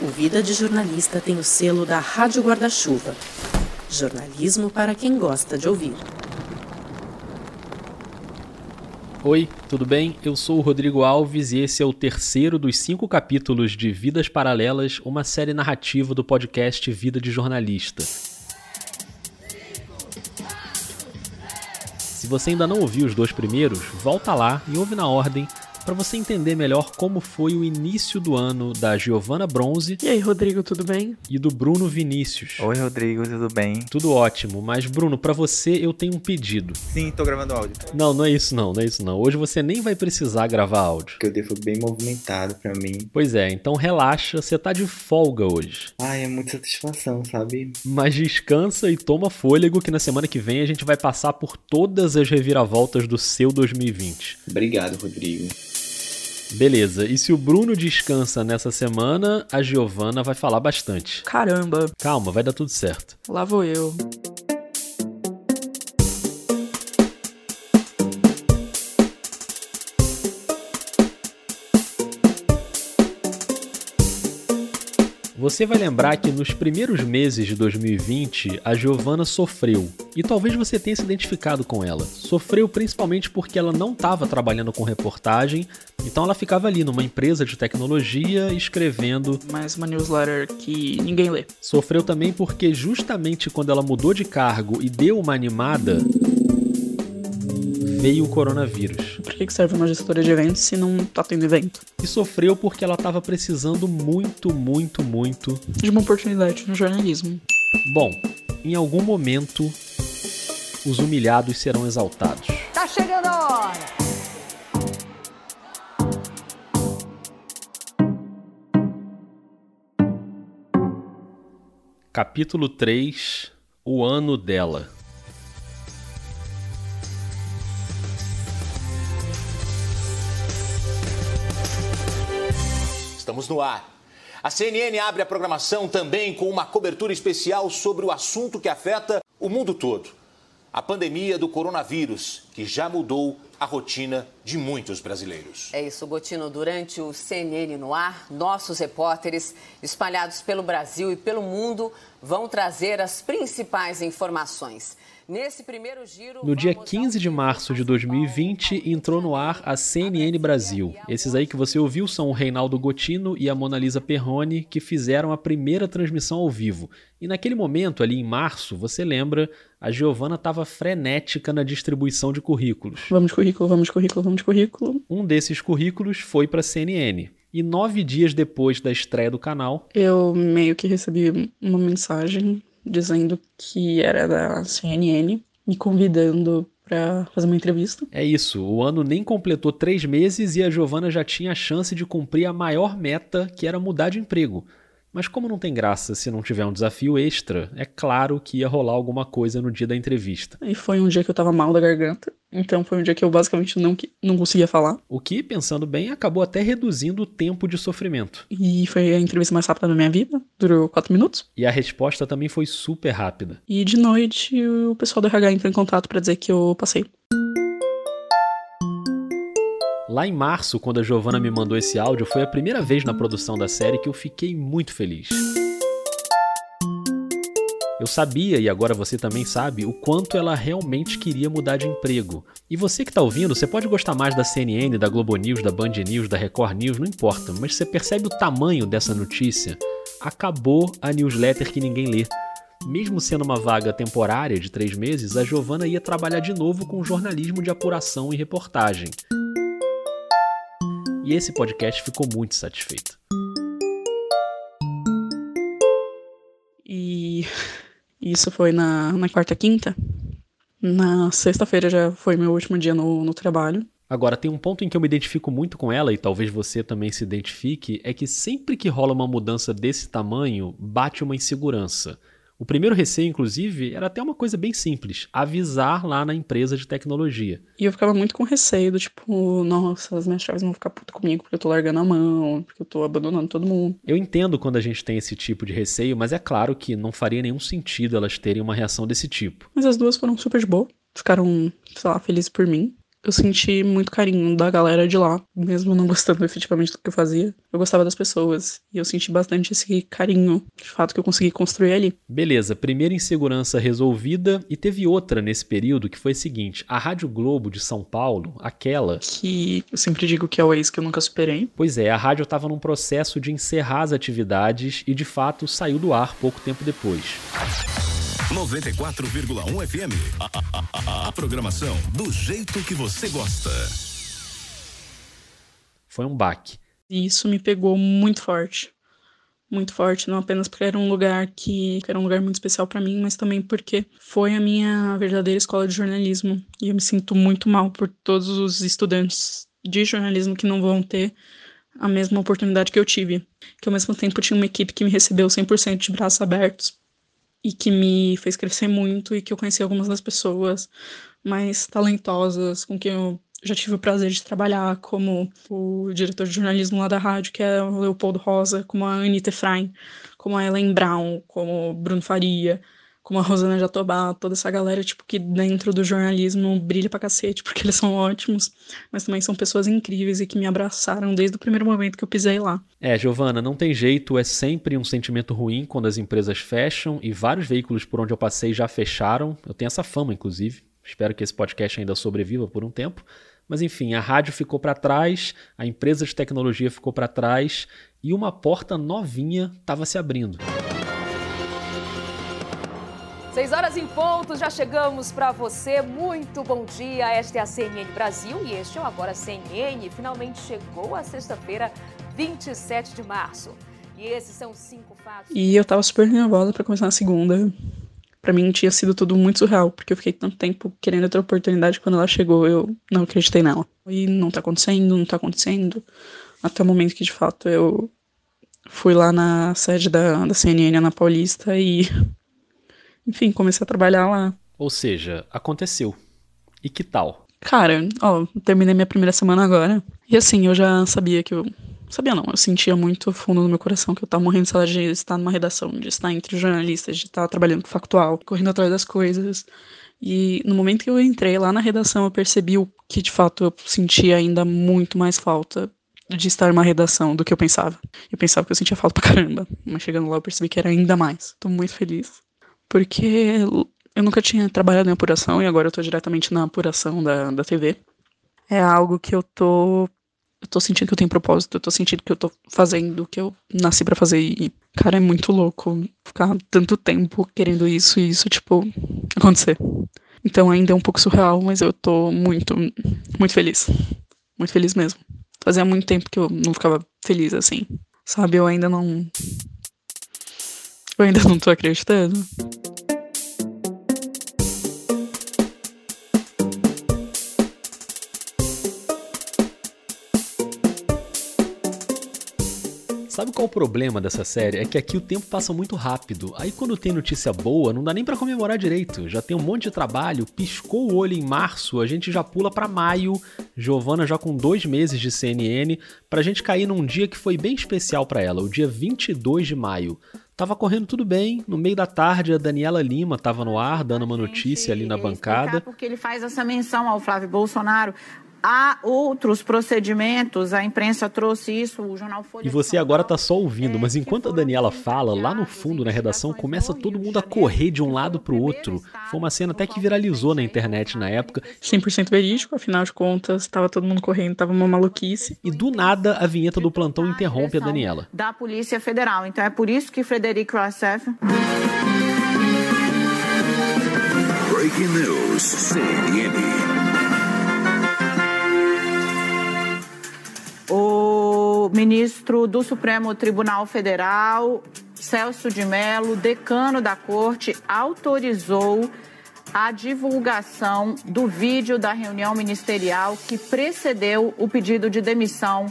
O Vida de Jornalista tem o selo da Rádio Guarda-Chuva. Jornalismo para quem gosta de ouvir. Oi, tudo bem? Eu sou o Rodrigo Alves e esse é o terceiro dos cinco capítulos de Vidas Paralelas, uma série narrativa do podcast Vida de Jornalista. Se você ainda não ouviu os dois primeiros, volta lá e ouve na ordem para você entender melhor como foi o início do ano da Giovana Bronze. E aí, Rodrigo, tudo bem? E do Bruno Vinícius. Oi, Rodrigo, tudo bem? Tudo ótimo, mas Bruno, para você eu tenho um pedido. Sim, tô gravando áudio. Não, não é isso não, não é isso não. Hoje você nem vai precisar gravar áudio. Porque o dia foi bem movimentado para mim. Pois é, então relaxa, você tá de folga hoje. Ai, é muita satisfação, sabe? Mas descansa e toma fôlego que na semana que vem a gente vai passar por todas as reviravoltas do seu 2020. Obrigado, Rodrigo. Beleza, e se o Bruno descansa nessa semana, a Giovana vai falar bastante. Caramba. Calma, vai dar tudo certo. Lá vou eu. Você vai lembrar que nos primeiros meses de 2020 a Giovanna sofreu, e talvez você tenha se identificado com ela. Sofreu principalmente porque ela não estava trabalhando com reportagem, então ela ficava ali numa empresa de tecnologia escrevendo. Mais uma newsletter que ninguém lê. Sofreu também porque justamente quando ela mudou de cargo e deu uma animada veio o coronavírus. Por que serve uma gestora de eventos se não tá tendo evento? E sofreu porque ela estava precisando muito, muito, muito de uma oportunidade no jornalismo. Bom, em algum momento os humilhados serão exaltados. Tá chegando a hora! Capítulo 3 O ano dela. No ar. A CNN abre a programação também com uma cobertura especial sobre o assunto que afeta o mundo todo: a pandemia do coronavírus, que já mudou a rotina de muitos brasileiros. É isso, Gotino. Durante o CNN no ar, nossos repórteres espalhados pelo Brasil e pelo mundo vão trazer as principais informações. Nesse primeiro giro, no dia 15 de março de 2020, entrou no ar a CNN Brasil. Esses aí que você ouviu são o Reinaldo Gotino e a Mona Lisa Perrone, que fizeram a primeira transmissão ao vivo. E naquele momento, ali em março, você lembra, a Giovana estava frenética na distribuição de currículos. Vamos de currículo, vamos de currículo, vamos de currículo. Um desses currículos foi para a CNN. E nove dias depois da estreia do canal, eu meio que recebi uma mensagem dizendo que era da CNN, me convidando para fazer uma entrevista. É isso, o ano nem completou três meses e a Giovana já tinha a chance de cumprir a maior meta, que era mudar de emprego. Mas como não tem graça se não tiver um desafio extra, é claro que ia rolar alguma coisa no dia da entrevista. E foi um dia que eu tava mal da garganta, então foi um dia que eu basicamente não, não conseguia falar. O que, pensando bem, acabou até reduzindo o tempo de sofrimento. E foi a entrevista mais rápida da minha vida, durou quatro minutos. E a resposta também foi super rápida. E de noite o pessoal do RH entrou em contato para dizer que eu passei. Lá em março, quando a Giovanna me mandou esse áudio, foi a primeira vez na produção da série que eu fiquei muito feliz. Eu sabia, e agora você também sabe, o quanto ela realmente queria mudar de emprego. E você que está ouvindo, você pode gostar mais da CNN, da Globo News, da Band News, da Record News, não importa, mas você percebe o tamanho dessa notícia? Acabou a newsletter que ninguém lê. Mesmo sendo uma vaga temporária de três meses, a Giovanna ia trabalhar de novo com jornalismo de apuração e reportagem e esse podcast ficou muito satisfeito. Isso foi na, na quarta quinta. Na sexta-feira já foi meu último dia no, no trabalho. Agora, tem um ponto em que eu me identifico muito com ela, e talvez você também se identifique, é que sempre que rola uma mudança desse tamanho, bate uma insegurança. O primeiro receio, inclusive, era até uma coisa bem simples: avisar lá na empresa de tecnologia. E eu ficava muito com receio do tipo, nossa, as minhas chaves vão ficar puto comigo porque eu tô largando a mão, porque eu tô abandonando todo mundo. Eu entendo quando a gente tem esse tipo de receio, mas é claro que não faria nenhum sentido elas terem uma reação desse tipo. Mas as duas foram super de boa, ficaram, sei lá, felizes por mim. Eu senti muito carinho da galera de lá, mesmo não gostando efetivamente do que eu fazia. Eu gostava das pessoas e eu senti bastante esse carinho, de fato, que eu consegui construir ali. Beleza, primeira insegurança resolvida e teve outra nesse período que foi a seguinte: a Rádio Globo de São Paulo, aquela. Que eu sempre digo que é o ex que eu nunca superei. Pois é, a rádio estava num processo de encerrar as atividades e de fato saiu do ar pouco tempo depois. 94,1 FM. A, a, a, a, programação do jeito que você gosta. Foi um baque. E isso me pegou muito forte. Muito forte, não apenas porque era um lugar que, que era um lugar muito especial para mim, mas também porque foi a minha verdadeira escola de jornalismo. E eu me sinto muito mal por todos os estudantes de jornalismo que não vão ter a mesma oportunidade que eu tive. Que ao mesmo tempo tinha uma equipe que me recebeu 100% de braços abertos e que me fez crescer muito e que eu conheci algumas das pessoas mais talentosas com quem eu já tive o prazer de trabalhar, como o diretor de jornalismo lá da rádio, que é o Leopoldo Rosa, como a Anitta Efraim, como a Ellen Brown, como o Bruno Faria, como a Rosana Jatobá, toda essa galera, tipo, que dentro do jornalismo brilha pra cacete, porque eles são ótimos, mas também são pessoas incríveis e que me abraçaram desde o primeiro momento que eu pisei lá. É, Giovana, não tem jeito, é sempre um sentimento ruim quando as empresas fecham e vários veículos por onde eu passei já fecharam. Eu tenho essa fama, inclusive. Espero que esse podcast ainda sobreviva por um tempo. Mas enfim, a rádio ficou para trás, a empresa de tecnologia ficou para trás e uma porta novinha estava se abrindo. Seis horas em ponto, já chegamos para você. Muito bom dia. Esta é a CNN Brasil e este é o Agora CNN. Finalmente chegou a sexta-feira, 27 de março. E esses são cinco fatos. E eu tava super nervosa para começar na segunda. Para mim tinha sido tudo muito surreal, porque eu fiquei tanto tempo querendo outra oportunidade. Quando ela chegou, eu não acreditei nela. E não tá acontecendo, não tá acontecendo. Até o momento que de fato eu fui lá na sede da, da CNN na Paulista e enfim, comecei a trabalhar lá. Ou seja, aconteceu. E que tal? Cara, ó, terminei minha primeira semana agora. E assim, eu já sabia que eu. Sabia não, eu sentia muito fundo no meu coração que eu tava morrendo de saudade de estar numa redação, de estar entre jornalistas, de estar trabalhando com factual, correndo atrás das coisas. E no momento que eu entrei lá na redação, eu percebi o que de fato eu sentia ainda muito mais falta de estar numa redação do que eu pensava. Eu pensava que eu sentia falta pra caramba, mas chegando lá eu percebi que era ainda mais. Tô muito feliz porque eu nunca tinha trabalhado em apuração e agora eu tô diretamente na apuração da, da TV. É algo que eu tô. Eu tô sentindo que eu tenho propósito, eu tô sentindo que eu tô fazendo o que eu nasci para fazer. E, cara, é muito louco ficar tanto tempo querendo isso e isso, tipo, acontecer. Então ainda é um pouco surreal, mas eu tô muito, muito feliz. Muito feliz mesmo. Fazia muito tempo que eu não ficava feliz assim. Sabe, eu ainda não. Eu ainda não tô acreditando. Sabe qual o problema dessa série? É que aqui o tempo passa muito rápido. Aí quando tem notícia boa, não dá nem para comemorar direito. Já tem um monte de trabalho, piscou o olho em março, a gente já pula para maio. Giovana já com dois meses de CNN, pra gente cair num dia que foi bem especial para ela, o dia 22 de maio. Tava correndo tudo bem. No meio da tarde, a Daniela Lima tava no ar, dando uma notícia ali na bancada. Porque ele faz essa menção ao Flávio Bolsonaro. Há outros procedimentos, a imprensa trouxe isso, o jornal Folha E você agora está só ouvindo, mas enquanto a Daniela fala, lá no fundo, na redação, começa todo mundo a correr de um lado para o outro. Foi uma cena até que viralizou na internet na época. 100% verídico, afinal de contas, estava todo mundo correndo, estava uma maluquice. E do nada, a vinheta do plantão interrompe a Daniela. Da Polícia Federal. Então é por isso que Frederico Rossef... Breaking News, CNN. O ministro do Supremo Tribunal Federal, Celso de Mello, decano da corte, autorizou a divulgação do vídeo da reunião ministerial que precedeu o pedido de demissão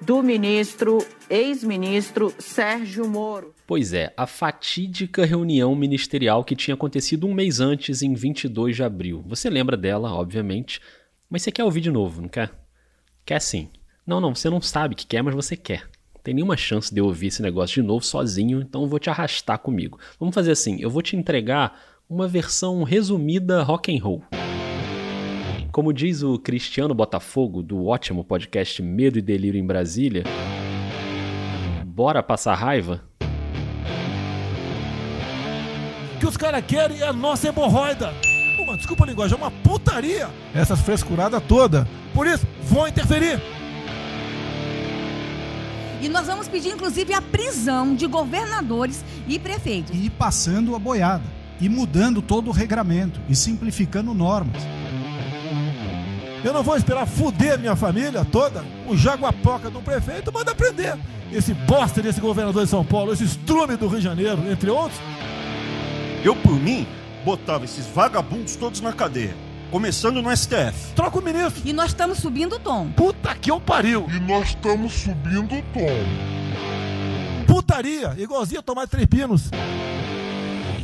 do ministro, ex-ministro Sérgio Moro. Pois é, a fatídica reunião ministerial que tinha acontecido um mês antes, em 22 de abril. Você lembra dela, obviamente, mas você quer ouvir de novo, não quer? Quer sim. Não, não, você não sabe que quer, mas você quer. Não tem nenhuma chance de eu ouvir esse negócio de novo sozinho, então eu vou te arrastar comigo. Vamos fazer assim, eu vou te entregar uma versão resumida rock and roll. Como diz o Cristiano Botafogo, do ótimo podcast Medo e Delírio em Brasília, bora passar raiva? O que os caras querem é a nossa hemorroida. Uma, desculpa a linguagem, é uma putaria. Essas frescuradas toda. Por isso, vou interferir. E nós vamos pedir, inclusive, a prisão de governadores e prefeitos. E passando a boiada. E mudando todo o regramento. E simplificando normas. Eu não vou esperar fuder minha família toda. O jaguapoca do prefeito manda prender. Esse bosta desse governador de São Paulo, esse estrume do Rio de Janeiro, entre outros. Eu, por mim, botava esses vagabundos todos na cadeia. Começando no STF. Troca o ministro. E nós estamos subindo o tom. Puta que eu pariu. E nós estamos subindo o tom. Putaria, igualzinho a tomar três pinos.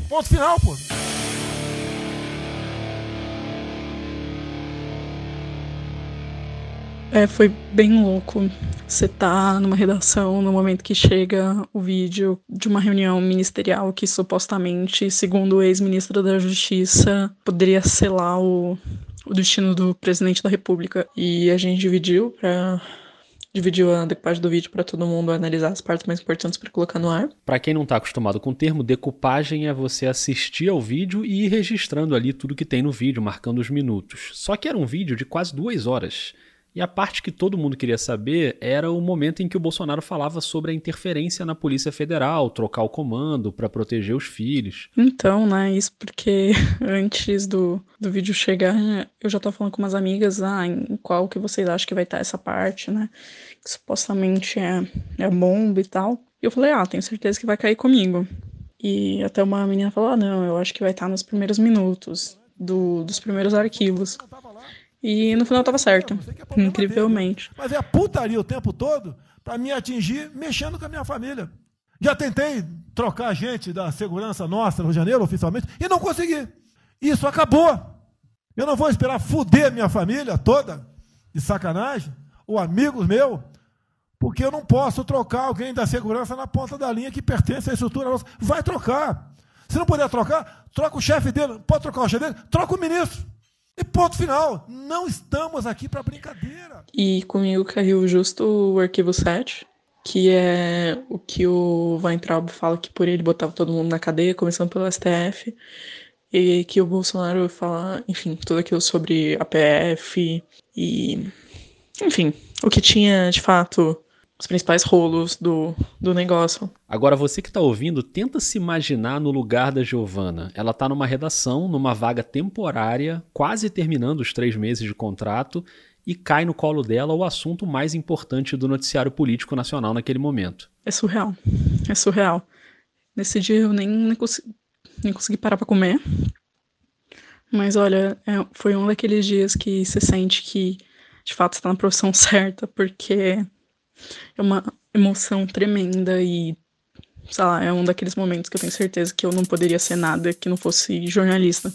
Ponto final, pô. É, foi bem louco. Você tá numa redação no momento que chega o vídeo de uma reunião ministerial que supostamente, segundo o ex-ministro da Justiça, poderia selar o, o destino do presidente da República. E a gente dividiu dividiu a decupagem do vídeo para todo mundo analisar as partes mais importantes para colocar no ar. Para quem não está acostumado com o termo, decupagem é você assistir ao vídeo e ir registrando ali tudo que tem no vídeo, marcando os minutos. Só que era um vídeo de quase duas horas. E a parte que todo mundo queria saber era o momento em que o Bolsonaro falava sobre a interferência na Polícia Federal, trocar o comando para proteger os filhos. Então, né, isso porque antes do, do vídeo chegar, eu já tava falando com umas amigas, ah, em qual que vocês acham que vai estar essa parte, né, que supostamente é, é bomba e tal. E eu falei, ah, tenho certeza que vai cair comigo. E até uma menina falou, ah, não, eu acho que vai estar nos primeiros minutos do, dos primeiros arquivos. E no final tava certo. É incrivelmente. Mas é putaria o tempo todo para me atingir mexendo com a minha família. Já tentei trocar gente da segurança nossa no Rio de Janeiro, oficialmente, e não consegui. Isso acabou. Eu não vou esperar fuder minha família toda, de sacanagem, ou amigos meus, porque eu não posso trocar alguém da segurança na ponta da linha que pertence à estrutura nossa. Vai trocar. Se não puder trocar, troca o chefe dele. Pode trocar o chefe dele? Troca o ministro. E ponto final. Não estamos aqui para brincadeira. E comigo caiu justo o arquivo 7, que é o que o Weintraub fala que por ele botava todo mundo na cadeia, começando pelo STF. E que o Bolsonaro fala, enfim, tudo aquilo sobre a PF e. Enfim, o que tinha de fato os principais rolos do, do negócio. Agora, você que está ouvindo, tenta se imaginar no lugar da Giovana. Ela está numa redação, numa vaga temporária, quase terminando os três meses de contrato, e cai no colo dela o assunto mais importante do noticiário político nacional naquele momento. É surreal. É surreal. Nesse dia eu nem, nem, consegui, nem consegui parar para comer. Mas olha, é, foi um daqueles dias que você sente que de fato está na profissão certa, porque é uma emoção tremenda e, sei lá, é um daqueles momentos que eu tenho certeza que eu não poderia ser nada que não fosse jornalista.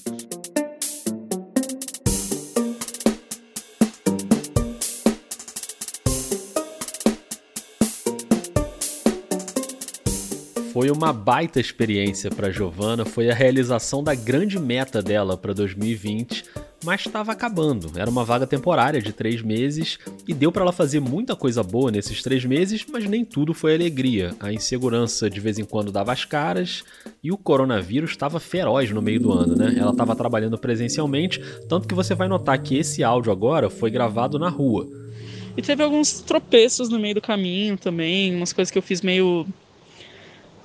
Foi uma baita experiência para Giovana, foi a realização da grande meta dela para 2020 mas estava acabando. Era uma vaga temporária de três meses e deu para ela fazer muita coisa boa nesses três meses, mas nem tudo foi alegria. A insegurança de vez em quando dava as caras e o coronavírus estava feroz no meio do ano, né? Ela estava trabalhando presencialmente, tanto que você vai notar que esse áudio agora foi gravado na rua. E teve alguns tropeços no meio do caminho também, umas coisas que eu fiz meio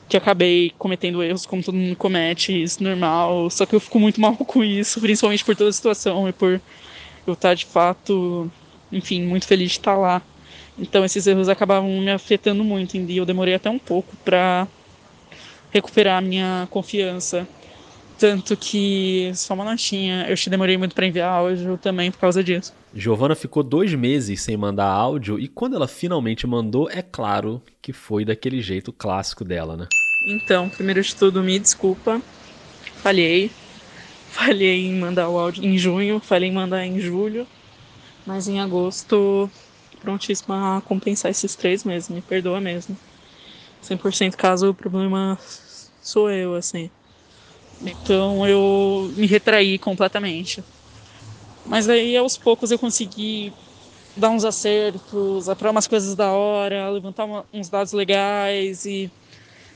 que acabei cometendo erros como todo mundo comete, isso normal, só que eu fico muito mal com isso, principalmente por toda a situação e por eu estar de fato, enfim, muito feliz de estar lá. Então esses erros acabavam me afetando muito e eu demorei até um pouco para recuperar a minha confiança. Tanto que, só uma notinha, eu te demorei muito para enviar áudio também por causa disso. Giovana ficou dois meses sem mandar áudio e quando ela finalmente mandou, é claro que foi daquele jeito clássico dela, né? Então, primeiro de tudo, me desculpa. Falhei. Falhei em mandar o áudio em junho, falhei em mandar em julho. Mas em agosto, prontíssima a compensar esses três meses. Me perdoa mesmo. 100% caso o problema sou eu, assim. Então eu me retraí completamente. Mas aí aos poucos eu consegui dar uns acertos, apurar umas coisas da hora, levantar uma, uns dados legais e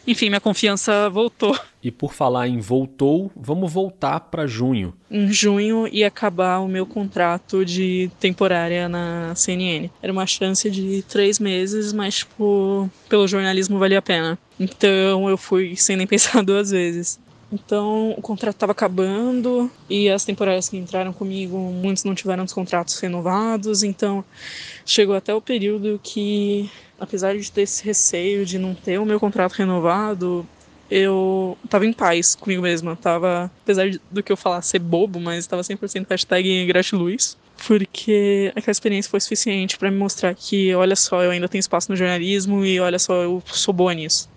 enfim, minha confiança voltou. E por falar em voltou, vamos voltar para junho. Em junho ia acabar o meu contrato de temporária na CNN. Era uma chance de três meses, mas tipo, pelo jornalismo valia a pena. Então eu fui sem nem pensar duas vezes. Então o contrato estava acabando e as temporárias que entraram comigo, muitos não tiveram os contratos renovados. Então chegou até o período que apesar de ter esse receio de não ter o meu contrato renovado, eu tava em paz comigo mesma. Tava, apesar do que eu falar ser bobo, mas tava 100% hashtag gratiluz. Porque aquela experiência foi suficiente para me mostrar que, olha só, eu ainda tenho espaço no jornalismo e olha só, eu sou boa nisso.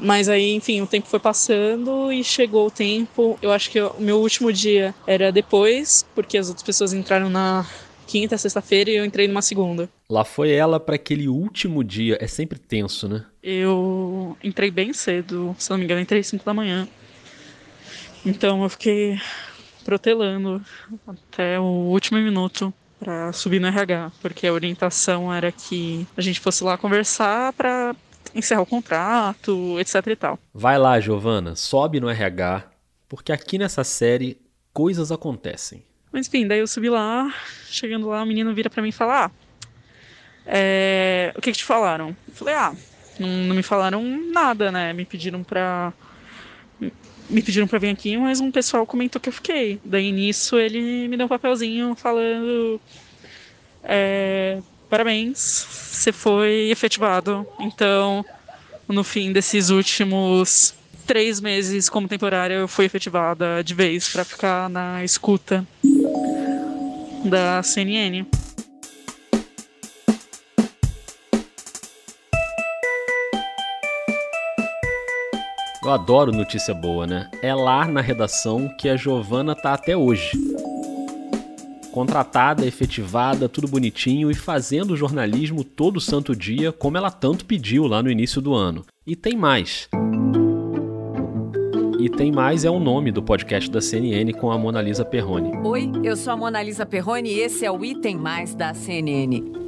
Mas aí, enfim, o tempo foi passando e chegou o tempo. Eu acho que o meu último dia era depois, porque as outras pessoas entraram na quinta, sexta-feira e eu entrei numa segunda. Lá foi ela para aquele último dia. É sempre tenso, né? Eu entrei bem cedo, se não me engano, entrei às 5 da manhã. Então eu fiquei protelando até o último minuto para subir no RH, porque a orientação era que a gente fosse lá conversar para encerrar o contrato, etc e tal. Vai lá, Giovana, sobe no RH, porque aqui nessa série coisas acontecem. Mas enfim, daí eu subi lá, chegando lá, o menino vira para mim e fala: Ah, é, o que, que te falaram? Eu falei: Ah, não, não, me falaram nada, né? Me pediram pra. Me pediram pra vir aqui, mas um pessoal comentou que eu fiquei. Daí nisso ele me deu um papelzinho falando. É, parabéns, você foi efetivado. Então, no fim desses últimos três meses como temporária, eu fui efetivada de vez para ficar na escuta da CNN. Eu adoro notícia boa, né? É lá na redação que a Giovana tá até hoje. Contratada, efetivada, tudo bonitinho e fazendo jornalismo todo santo dia, como ela tanto pediu lá no início do ano. E tem mais. E Tem Mais é o nome do podcast da CNN com a Mona Lisa Perrone. Oi, eu sou a Mona Lisa Perrone e esse é o Item Mais da CNN.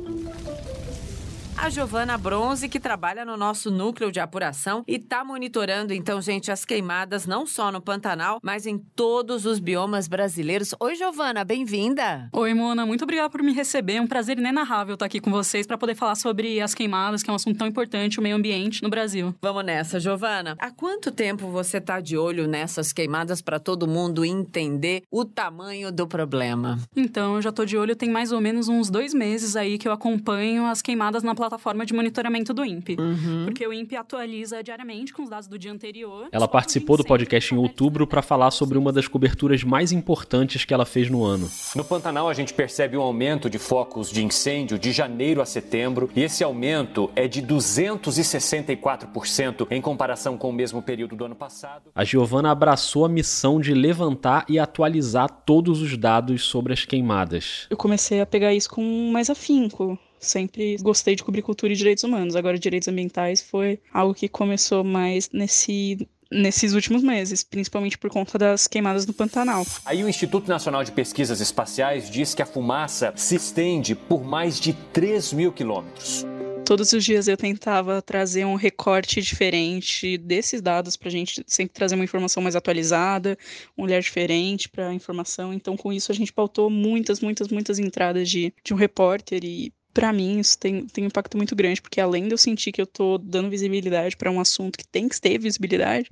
A Giovana Bronze, que trabalha no nosso núcleo de apuração e está monitorando, então, gente, as queimadas não só no Pantanal, mas em todos os biomas brasileiros. Oi, Giovana, bem-vinda. Oi, Mona, muito obrigada por me receber. É um prazer inenarrável estar aqui com vocês para poder falar sobre as queimadas, que é um assunto tão importante, o meio ambiente no Brasil. Vamos nessa, Giovana. Há quanto tempo você está de olho nessas queimadas para todo mundo entender o tamanho do problema? Então, eu já estou de olho tem mais ou menos uns dois meses aí que eu acompanho as queimadas na plataforma plataforma de monitoramento do INPE. Uhum. Porque o INPE atualiza diariamente com os dados do dia anterior. Ela participou do podcast em outubro para falar sobre uma das coberturas mais importantes que ela fez no ano. No Pantanal, a gente percebe um aumento de focos de incêndio de janeiro a setembro, e esse aumento é de 264% em comparação com o mesmo período do ano passado. A Giovana abraçou a missão de levantar e atualizar todos os dados sobre as queimadas. Eu comecei a pegar isso com mais afinco sempre gostei de cobrir cultura e direitos humanos. Agora, direitos ambientais foi algo que começou mais nesse nesses últimos meses, principalmente por conta das queimadas no Pantanal. Aí o Instituto Nacional de Pesquisas Espaciais diz que a fumaça se estende por mais de 3 mil quilômetros. Todos os dias eu tentava trazer um recorte diferente desses dados para a gente sempre trazer uma informação mais atualizada, um olhar diferente para a informação. Então, com isso, a gente pautou muitas, muitas, muitas entradas de, de um repórter e para mim isso tem, tem um impacto muito grande, porque além de eu sentir que eu tô dando visibilidade para um assunto que tem que ter visibilidade,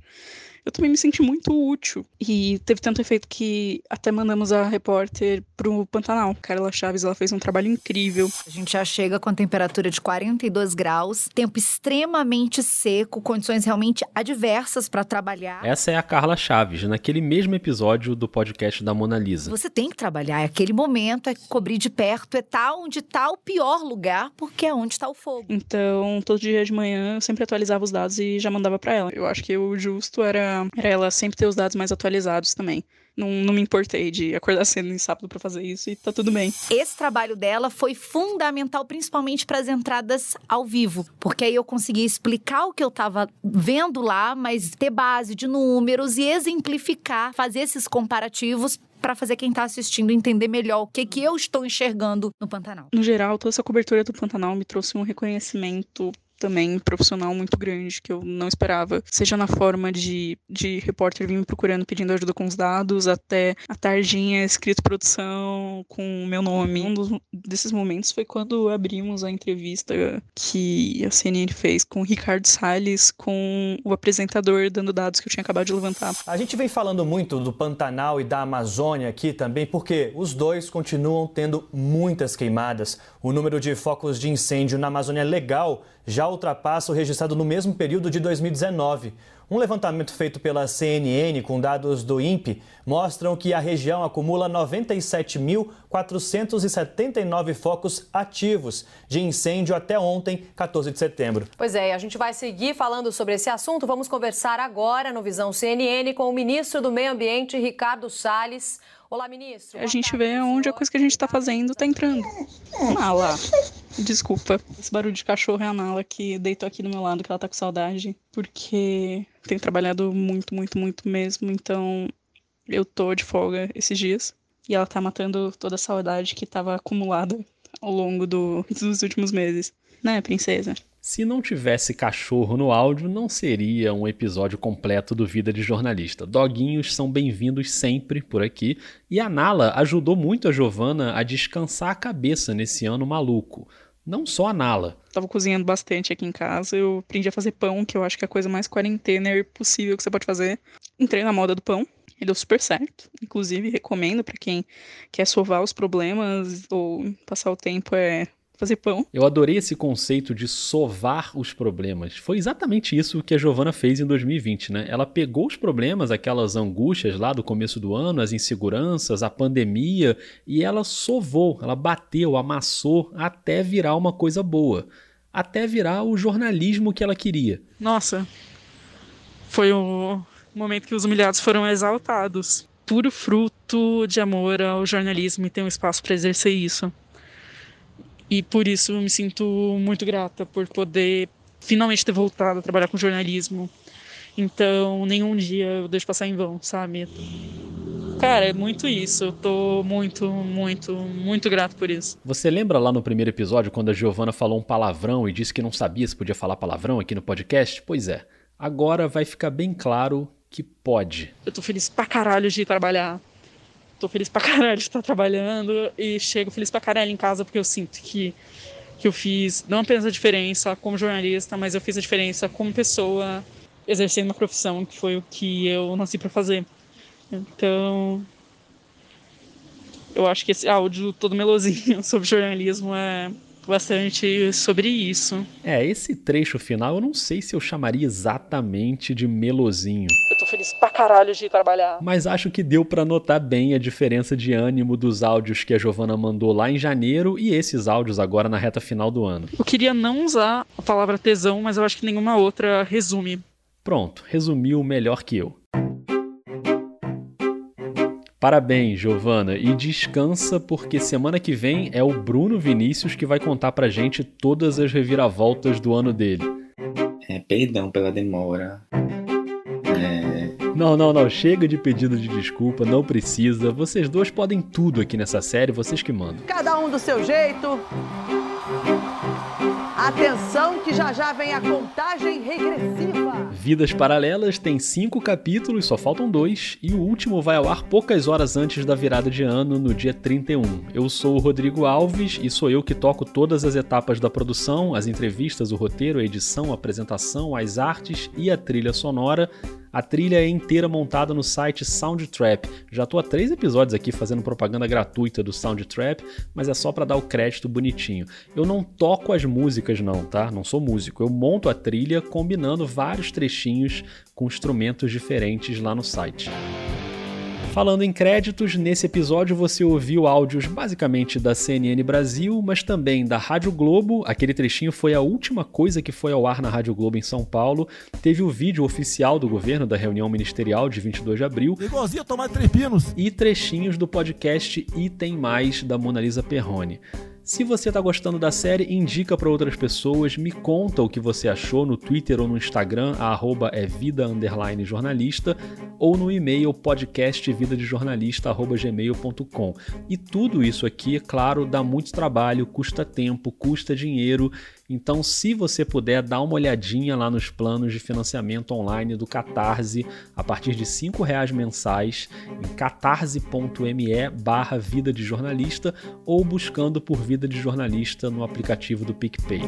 eu também me senti muito útil. E teve tanto efeito que até mandamos a repórter pro Pantanal. Carla Chaves, ela fez um trabalho incrível. A gente já chega com a temperatura de 42 graus, tempo extremamente seco, condições realmente adversas para trabalhar. Essa é a Carla Chaves, naquele mesmo episódio do podcast da Mona Lisa. Você tem que trabalhar, é aquele momento, é cobrir de perto, é tá onde tá o pior lugar, porque é onde está o fogo. Então, todo dia de manhã eu sempre atualizava os dados e já mandava para ela. Eu acho que o justo era era, ela sempre ter os dados mais atualizados também. Não, não me importei de acordar cedo em sábado para fazer isso e tá tudo bem. Esse trabalho dela foi fundamental, principalmente para as entradas ao vivo, porque aí eu consegui explicar o que eu tava vendo lá, mas ter base de números e exemplificar, fazer esses comparativos para fazer quem tá assistindo entender melhor o que que eu estou enxergando no Pantanal. No geral, toda essa cobertura do Pantanal me trouxe um reconhecimento também profissional muito grande que eu não esperava, seja na forma de, de repórter vir me procurando pedindo ajuda com os dados, até a tardinha escrito produção com o meu nome. Um dos, desses momentos foi quando abrimos a entrevista que a CNN fez com o Ricardo Salles, com o apresentador dando dados que eu tinha acabado de levantar. A gente vem falando muito do Pantanal e da Amazônia aqui também, porque os dois continuam tendo muitas queimadas. O número de focos de incêndio na Amazônia é legal já ultrapassa o registrado no mesmo período de 2019. Um levantamento feito pela CNN com dados do INPE mostram que a região acumula 97.479 focos ativos de incêndio até ontem, 14 de setembro. Pois é, a gente vai seguir falando sobre esse assunto. Vamos conversar agora no Visão CNN com o ministro do Meio Ambiente, Ricardo Salles. Olá, ministro. A gente vê onde a coisa que a gente está fazendo está entrando. Ah lá. Desculpa, esse barulho de cachorro é a Nala que deitou aqui do meu lado, que ela tá com saudade, porque tenho trabalhado muito, muito, muito mesmo, então eu tô de folga esses dias. E ela tá matando toda a saudade que tava acumulada ao longo do, dos últimos meses. Né, princesa? Se não tivesse cachorro no áudio, não seria um episódio completo do Vida de Jornalista. Doguinhos são bem-vindos sempre por aqui, e a Nala ajudou muito a Giovana a descansar a cabeça nesse ano maluco. Não só a Nala. Tava cozinhando bastante aqui em casa, eu aprendi a fazer pão, que eu acho que é a coisa mais quarentena possível que você pode fazer. Entrei na moda do pão, ele deu super certo. Inclusive, recomendo para quem quer sovar os problemas ou passar o tempo é fazer pão. Eu adorei esse conceito de sovar os problemas. Foi exatamente isso que a Giovana fez em 2020, né? Ela pegou os problemas, aquelas angústias lá do começo do ano, as inseguranças, a pandemia, e ela sovou, ela bateu, amassou até virar uma coisa boa. Até virar o jornalismo que ela queria. Nossa, foi o momento que os humilhados foram exaltados. Puro fruto de amor ao jornalismo e ter um espaço para exercer isso. E por isso eu me sinto muito grata por poder finalmente ter voltado a trabalhar com jornalismo. Então, nenhum dia eu deixo passar em vão, sabe? Cara, é muito isso. Eu tô muito, muito, muito grato por isso. Você lembra lá no primeiro episódio quando a Giovana falou um palavrão e disse que não sabia se podia falar palavrão aqui no podcast? Pois é. Agora vai ficar bem claro que pode. Eu tô feliz pra caralho de trabalhar tô feliz pra caralho de estar trabalhando e chego feliz pra caralho em casa porque eu sinto que, que eu fiz não apenas a diferença como jornalista, mas eu fiz a diferença como pessoa exercendo uma profissão que foi o que eu nasci para fazer. Então, eu acho que esse áudio todo melosinho sobre jornalismo é bastante sobre isso. É, esse trecho final eu não sei se eu chamaria exatamente de melosinho. Eu tô feliz pra caralho de trabalhar. Mas acho que deu para notar bem a diferença de ânimo dos áudios que a Giovana mandou lá em janeiro e esses áudios agora na reta final do ano. Eu queria não usar a palavra tesão, mas eu acho que nenhuma outra resume. Pronto, resumiu melhor que eu. Parabéns, Giovana, e descansa porque semana que vem é o Bruno Vinícius que vai contar pra gente todas as reviravoltas do ano dele. É, perdão pela demora. É... Não, não, não, chega de pedido de desculpa, não precisa. Vocês dois podem tudo aqui nessa série, vocês que mandam. Cada um do seu jeito. Atenção que já já vem a contagem regressiva. Vidas Paralelas tem cinco capítulos, só faltam dois, e o último vai ao ar poucas horas antes da virada de ano, no dia 31. Eu sou o Rodrigo Alves e sou eu que toco todas as etapas da produção, as entrevistas, o roteiro, a edição, a apresentação, as artes e a trilha sonora. A trilha é inteira montada no site Soundtrap. Já tô há três episódios aqui fazendo propaganda gratuita do Soundtrap, mas é só para dar o crédito bonitinho. Eu não toco as músicas não, tá? Não sou músico. Eu monto a trilha combinando vários trechinhos com instrumentos diferentes lá no site. Falando em créditos, nesse episódio você ouviu áudios basicamente da CNN Brasil, mas também da Rádio Globo. Aquele trechinho foi a última coisa que foi ao ar na Rádio Globo em São Paulo. Teve o vídeo oficial do governo da reunião ministerial de 22 de abril. Igualzinho a tomar três pinos. E trechinhos do podcast E Tem Mais da Mona Lisa Perrone. Se você está gostando da série, indica para outras pessoas, me conta o que você achou no Twitter ou no Instagram, arroba é vida jornalista, ou no e-mail podcastvidadejornalista.gmail.com. E tudo isso aqui, é claro, dá muito trabalho, custa tempo, custa dinheiro. Então, se você puder, dá uma olhadinha lá nos planos de financiamento online do Catarse, a partir de R$ reais mensais, em catarse.me barra vida de jornalista, ou buscando por Vida de Jornalista no aplicativo do PicPay.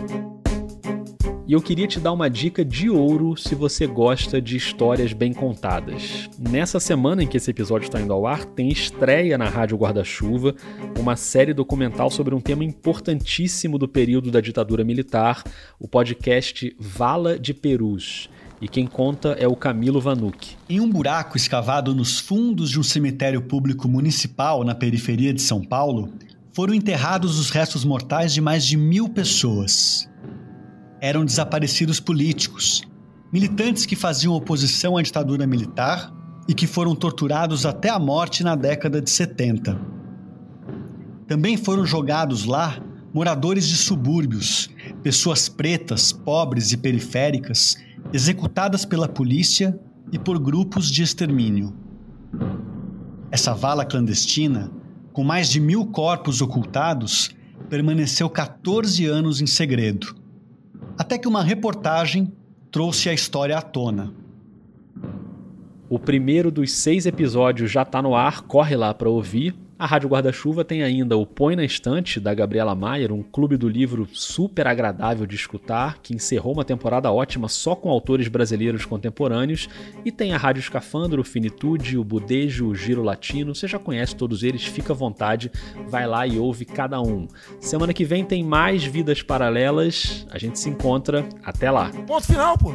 E eu queria te dar uma dica de ouro se você gosta de histórias bem contadas. Nessa semana em que esse episódio está indo ao ar, tem estreia na Rádio Guarda-Chuva uma série documental sobre um tema importantíssimo do período da ditadura militar, o podcast Vala de Perus. E quem conta é o Camilo Vanucci. Em um buraco escavado nos fundos de um cemitério público municipal na periferia de São Paulo, foram enterrados os restos mortais de mais de mil pessoas. Eram desaparecidos políticos, militantes que faziam oposição à ditadura militar e que foram torturados até a morte na década de 70. Também foram jogados lá moradores de subúrbios, pessoas pretas, pobres e periféricas, executadas pela polícia e por grupos de extermínio. Essa vala clandestina com mais de mil corpos ocultados, permaneceu 14 anos em segredo. Até que uma reportagem trouxe a história à tona. O primeiro dos seis episódios já está no ar, corre lá para ouvir. A Rádio Guarda-Chuva tem ainda o Põe na Estante, da Gabriela Maier, um clube do livro super agradável de escutar, que encerrou uma temporada ótima só com autores brasileiros contemporâneos. E tem a Rádio Escafandro, o Finitude, o Budejo, o Giro Latino. Você já conhece todos eles, fica à vontade, vai lá e ouve cada um. Semana que vem tem mais Vidas Paralelas. A gente se encontra. Até lá. Ponto final, pô.